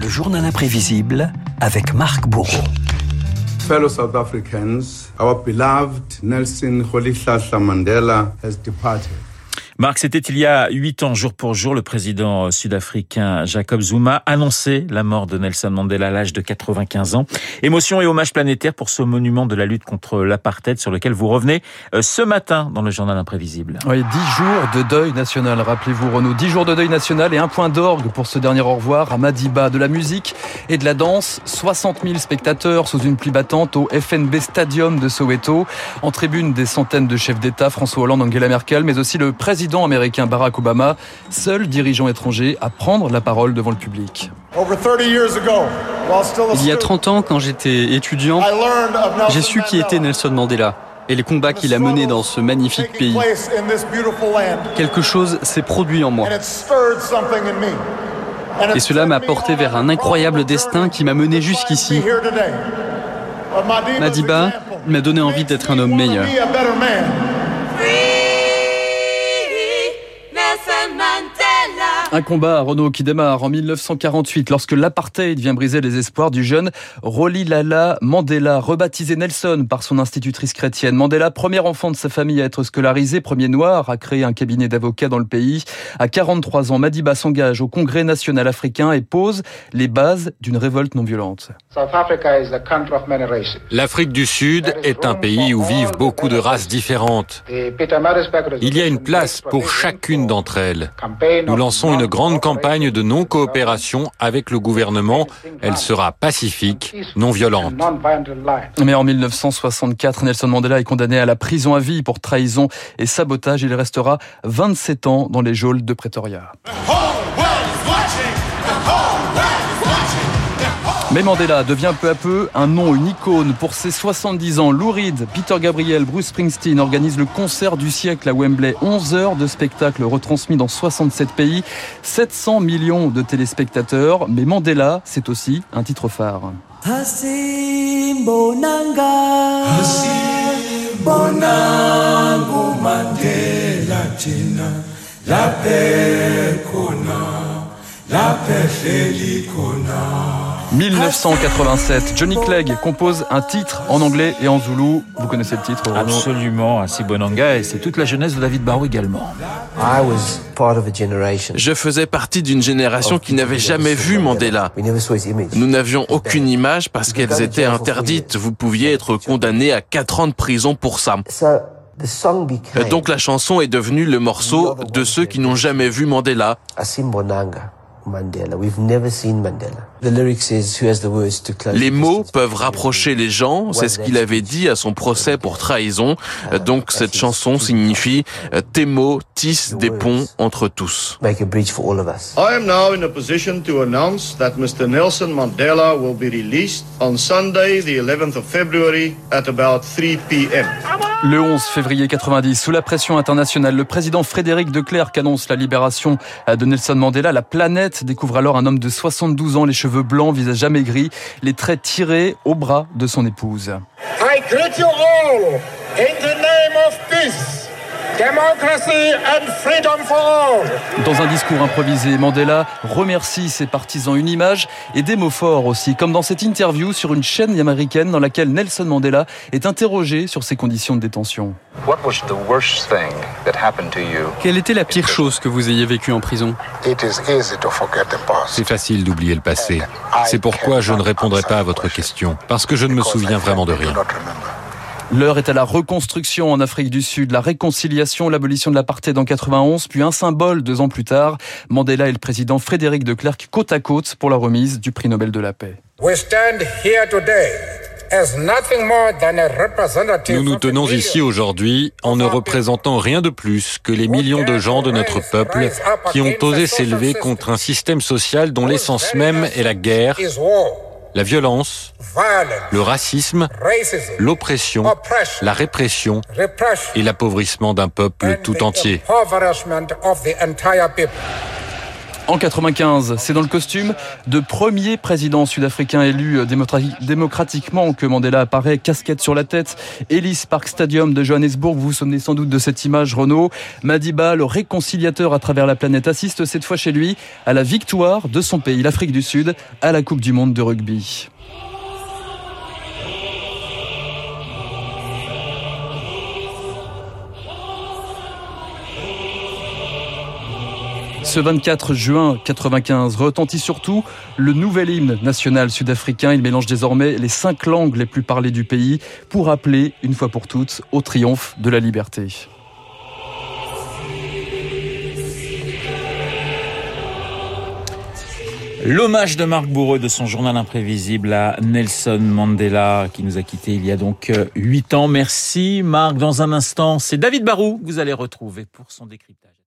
Le journal imprévisible avec Marc Bourreau. Fellow South Africans, our beloved Nelson Rolihlahla Mandela has departed. Marc, c'était il y a huit ans, jour pour jour, le président sud-africain Jacob Zuma annonçait la mort de Nelson Mandela à l'âge de 95 ans. Émotion et hommage planétaire pour ce monument de la lutte contre l'apartheid sur lequel vous revenez euh, ce matin dans le journal imprévisible. Oui, dix jours de deuil national, rappelez-vous Renaud. Dix jours de deuil national et un point d'orgue pour ce dernier au revoir à Madiba. De la musique et de la danse, 60 000 spectateurs sous une pluie battante au FNB Stadium de Soweto. En tribune, des centaines de chefs d'État, François Hollande, Angela Merkel, mais aussi le président président américain Barack Obama, seul dirigeant étranger à prendre la parole devant le public. Il y a 30 ans, quand j'étais étudiant, j'ai su qui était Nelson Mandela et les combats qu'il a menés dans ce magnifique pays. Quelque chose s'est produit en moi. Et cela m'a porté vers un incroyable destin qui m'a mené jusqu'ici. Madiba m'a donné envie d'être un homme meilleur. Un combat à Renault qui démarre en 1948 lorsque l'apartheid vient briser les espoirs du jeune Roli Lala Mandela, rebaptisé Nelson par son institutrice chrétienne. Mandela, premier enfant de sa famille à être scolarisé, premier noir à créer un cabinet d'avocats dans le pays. À 43 ans, Madiba s'engage au Congrès national africain et pose les bases d'une révolte non violente. L'Afrique du Sud est un pays où vivent beaucoup de races différentes. Il y a une place pour chacune d'entre elles. Nous lançons une grande campagne de non-coopération avec le gouvernement. Elle sera pacifique, non violente. Mais en 1964, Nelson Mandela est condamné à la prison à vie pour trahison et sabotage. Il restera 27 ans dans les geôles de Pretoria. Mais Mandela devient peu à peu un nom, une icône. Pour ses 70 ans, Lou Reed, Peter Gabriel, Bruce Springsteen organisent le concert du siècle à Wembley. 11 heures de spectacle retransmis dans 67 pays, 700 millions de téléspectateurs. Mais Mandela, c'est aussi un titre phare. 1987, Johnny Clegg compose un titre en anglais et en zoulou. Vous connaissez le titre Absolument, un Sibonanga, et c'est toute la jeunesse de David Barrow également. Je faisais partie d'une génération qui n'avait jamais vu Mandela. Nous n'avions aucune image parce qu'elles étaient interdites. Vous pouviez être condamné à 4 ans de prison pour ça. Donc la chanson est devenue le morceau de ceux qui n'ont jamais vu Mandela. Les mots peuvent rapprocher les gens, c'est ce qu'il avait dit à son procès pour trahison. Donc cette chanson signifie tes mots tissent des ponts entre tous. I am now in a position to announce that Mr. Nelson Mandela will be released on Sunday, the 11th of February at about 3 p.m. Le 11 février 90, sous la pression internationale, le président Frédéric de Klerk annonce la libération de Nelson Mandela. La planète découvre alors un homme de 72 ans, les cheveux blancs, visage amaigri, les traits tirés au bras de son épouse. Dans un discours improvisé, Mandela remercie ses partisans. Une image et des mots forts aussi, comme dans cette interview sur une chaîne américaine dans laquelle Nelson Mandela est interrogé sur ses conditions de détention. Quelle était la pire chose que vous ayez vécue en prison? C'est facile d'oublier le passé. C'est pourquoi je ne répondrai pas à votre question, parce que je ne me souviens vraiment de rien. L'heure est à la reconstruction en Afrique du Sud, la réconciliation, l'abolition de l'apartheid en 91, puis un symbole deux ans plus tard. Mandela et le président Frédéric de Klerk côte à côte pour la remise du prix Nobel de la paix. Nous nous tenons ici aujourd'hui en ne représentant rien de plus que les millions de gens de notre peuple qui ont osé s'élever contre un système social dont l'essence même est la guerre, la violence, le racisme, l'oppression, la répression et l'appauvrissement d'un peuple tout entier. En 95, c'est dans le costume de premier président sud-africain élu démocratiquement que Mandela apparaît, casquette sur la tête, Ellis Park Stadium de Johannesburg. Vous vous souvenez sans doute de cette image, Renault. Madiba, le réconciliateur à travers la planète, assiste cette fois chez lui à la victoire de son pays, l'Afrique du Sud, à la Coupe du Monde de rugby. Ce 24 juin 95 retentit surtout le nouvel hymne national sud-africain. Il mélange désormais les cinq langues les plus parlées du pays pour appeler une fois pour toutes au triomphe de la liberté. L'hommage de Marc Bourreux de son journal imprévisible à Nelson Mandela qui nous a quittés il y a donc euh, huit ans. Merci Marc. Dans un instant, c'est David Barou que vous allez retrouver pour son décryptage.